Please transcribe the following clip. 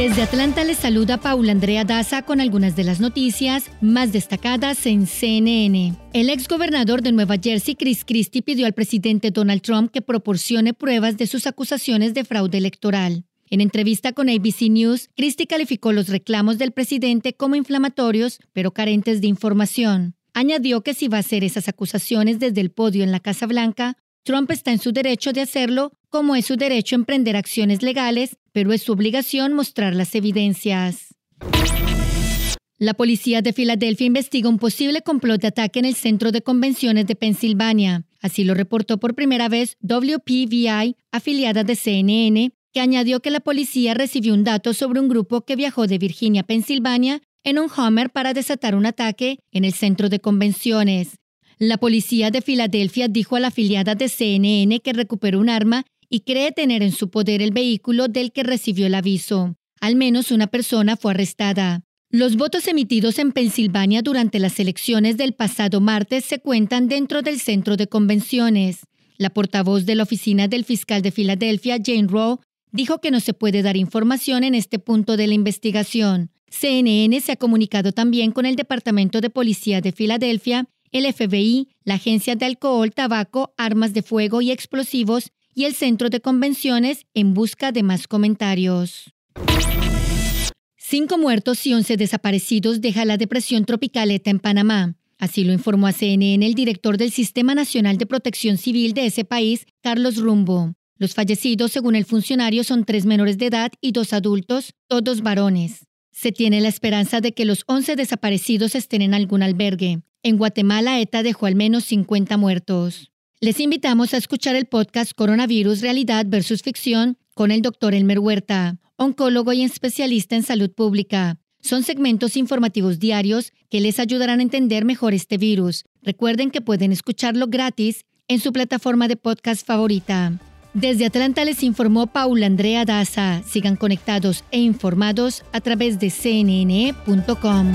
Desde Atlanta les saluda Paula Andrea Daza con algunas de las noticias más destacadas en CNN. El exgobernador de Nueva Jersey, Chris Christie, pidió al presidente Donald Trump que proporcione pruebas de sus acusaciones de fraude electoral. En entrevista con ABC News, Christie calificó los reclamos del presidente como inflamatorios, pero carentes de información. Añadió que si va a hacer esas acusaciones desde el podio en la Casa Blanca, Trump está en su derecho de hacerlo, como es su derecho a emprender acciones legales, pero es su obligación mostrar las evidencias. La policía de Filadelfia investiga un posible complot de ataque en el centro de convenciones de Pensilvania. Así lo reportó por primera vez WPVI, afiliada de CNN, que añadió que la policía recibió un dato sobre un grupo que viajó de Virginia a Pensilvania en un Hummer para desatar un ataque en el centro de convenciones. La policía de Filadelfia dijo a la afiliada de CNN que recuperó un arma y cree tener en su poder el vehículo del que recibió el aviso. Al menos una persona fue arrestada. Los votos emitidos en Pensilvania durante las elecciones del pasado martes se cuentan dentro del centro de convenciones. La portavoz de la oficina del fiscal de Filadelfia, Jane Rowe, dijo que no se puede dar información en este punto de la investigación. CNN se ha comunicado también con el Departamento de Policía de Filadelfia el FBI, la Agencia de Alcohol, Tabaco, Armas de Fuego y Explosivos y el Centro de Convenciones en busca de más comentarios. Cinco muertos y once desaparecidos deja la depresión tropical ETA en Panamá. Así lo informó a CNN el director del Sistema Nacional de Protección Civil de ese país, Carlos Rumbo. Los fallecidos, según el funcionario, son tres menores de edad y dos adultos, todos varones. Se tiene la esperanza de que los 11 desaparecidos estén en algún albergue. En Guatemala, ETA dejó al menos 50 muertos. Les invitamos a escuchar el podcast Coronavirus Realidad versus Ficción con el doctor Elmer Huerta, oncólogo y especialista en salud pública. Son segmentos informativos diarios que les ayudarán a entender mejor este virus. Recuerden que pueden escucharlo gratis en su plataforma de podcast favorita. Desde Atlanta les informó Paula Andrea Daza. Sigan conectados e informados a través de cnn.com.